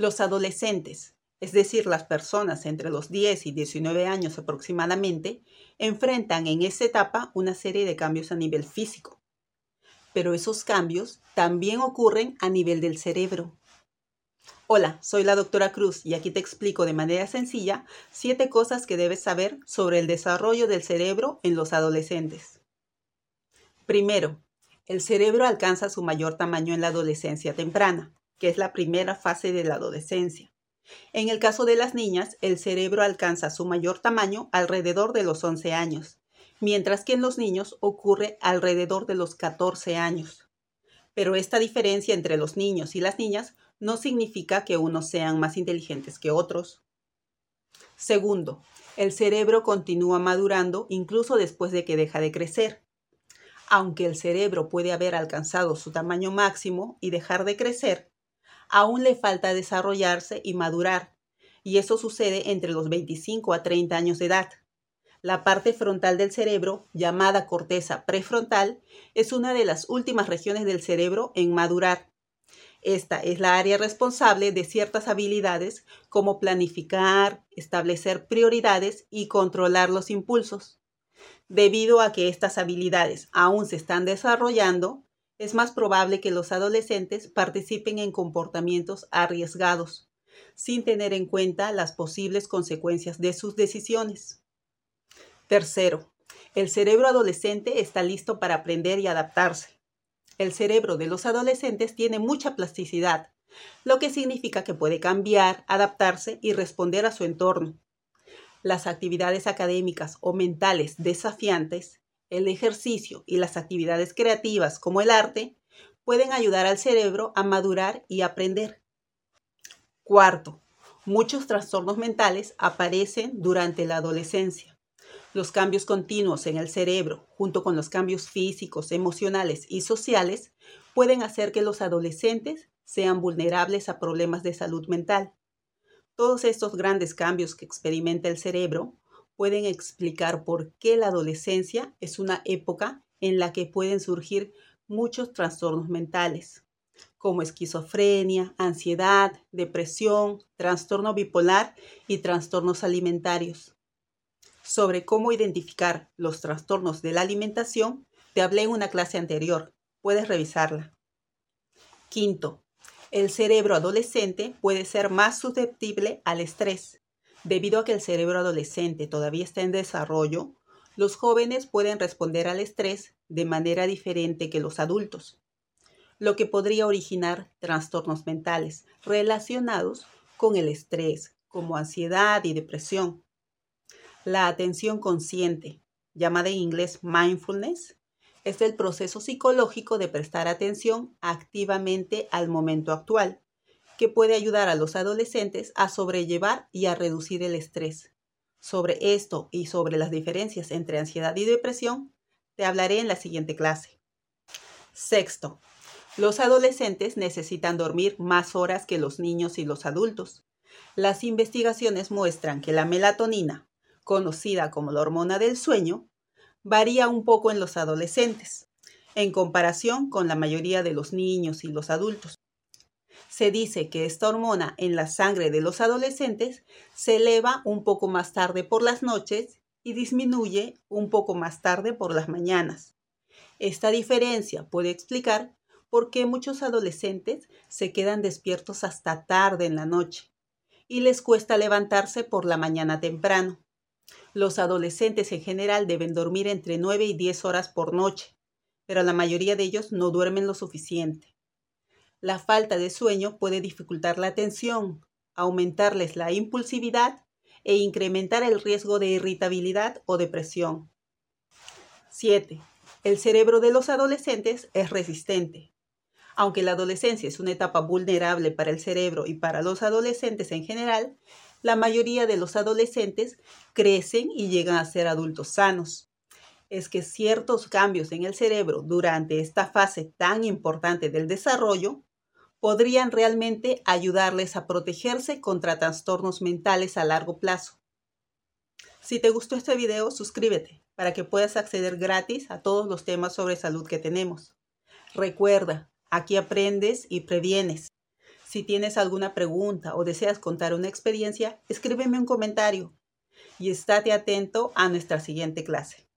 Los adolescentes, es decir, las personas entre los 10 y 19 años aproximadamente, enfrentan en esta etapa una serie de cambios a nivel físico. Pero esos cambios también ocurren a nivel del cerebro. Hola, soy la doctora Cruz y aquí te explico de manera sencilla siete cosas que debes saber sobre el desarrollo del cerebro en los adolescentes. Primero, el cerebro alcanza su mayor tamaño en la adolescencia temprana, que es la primera fase de la adolescencia. En el caso de las niñas, el cerebro alcanza su mayor tamaño alrededor de los 11 años, mientras que en los niños ocurre alrededor de los 14 años. Pero esta diferencia entre los niños y las niñas no significa que unos sean más inteligentes que otros. Segundo, el cerebro continúa madurando incluso después de que deja de crecer. Aunque el cerebro puede haber alcanzado su tamaño máximo y dejar de crecer, aún le falta desarrollarse y madurar, y eso sucede entre los 25 a 30 años de edad. La parte frontal del cerebro, llamada corteza prefrontal, es una de las últimas regiones del cerebro en madurar. Esta es la área responsable de ciertas habilidades como planificar, establecer prioridades y controlar los impulsos. Debido a que estas habilidades aún se están desarrollando, es más probable que los adolescentes participen en comportamientos arriesgados, sin tener en cuenta las posibles consecuencias de sus decisiones. Tercero, el cerebro adolescente está listo para aprender y adaptarse. El cerebro de los adolescentes tiene mucha plasticidad, lo que significa que puede cambiar, adaptarse y responder a su entorno. Las actividades académicas o mentales desafiantes el ejercicio y las actividades creativas como el arte pueden ayudar al cerebro a madurar y aprender. Cuarto, muchos trastornos mentales aparecen durante la adolescencia. Los cambios continuos en el cerebro, junto con los cambios físicos, emocionales y sociales, pueden hacer que los adolescentes sean vulnerables a problemas de salud mental. Todos estos grandes cambios que experimenta el cerebro pueden explicar por qué la adolescencia es una época en la que pueden surgir muchos trastornos mentales, como esquizofrenia, ansiedad, depresión, trastorno bipolar y trastornos alimentarios. Sobre cómo identificar los trastornos de la alimentación, te hablé en una clase anterior. Puedes revisarla. Quinto, el cerebro adolescente puede ser más susceptible al estrés. Debido a que el cerebro adolescente todavía está en desarrollo, los jóvenes pueden responder al estrés de manera diferente que los adultos, lo que podría originar trastornos mentales relacionados con el estrés, como ansiedad y depresión. La atención consciente, llamada en inglés mindfulness, es el proceso psicológico de prestar atención activamente al momento actual que puede ayudar a los adolescentes a sobrellevar y a reducir el estrés. Sobre esto y sobre las diferencias entre ansiedad y depresión, te hablaré en la siguiente clase. Sexto, los adolescentes necesitan dormir más horas que los niños y los adultos. Las investigaciones muestran que la melatonina, conocida como la hormona del sueño, varía un poco en los adolescentes, en comparación con la mayoría de los niños y los adultos. Se dice que esta hormona en la sangre de los adolescentes se eleva un poco más tarde por las noches y disminuye un poco más tarde por las mañanas. Esta diferencia puede explicar por qué muchos adolescentes se quedan despiertos hasta tarde en la noche y les cuesta levantarse por la mañana temprano. Los adolescentes en general deben dormir entre 9 y 10 horas por noche, pero la mayoría de ellos no duermen lo suficiente. La falta de sueño puede dificultar la atención, aumentarles la impulsividad e incrementar el riesgo de irritabilidad o depresión. 7. El cerebro de los adolescentes es resistente. Aunque la adolescencia es una etapa vulnerable para el cerebro y para los adolescentes en general, la mayoría de los adolescentes crecen y llegan a ser adultos sanos. Es que ciertos cambios en el cerebro durante esta fase tan importante del desarrollo podrían realmente ayudarles a protegerse contra trastornos mentales a largo plazo. Si te gustó este video, suscríbete para que puedas acceder gratis a todos los temas sobre salud que tenemos. Recuerda, aquí aprendes y previenes. Si tienes alguna pregunta o deseas contar una experiencia, escríbeme un comentario y estate atento a nuestra siguiente clase.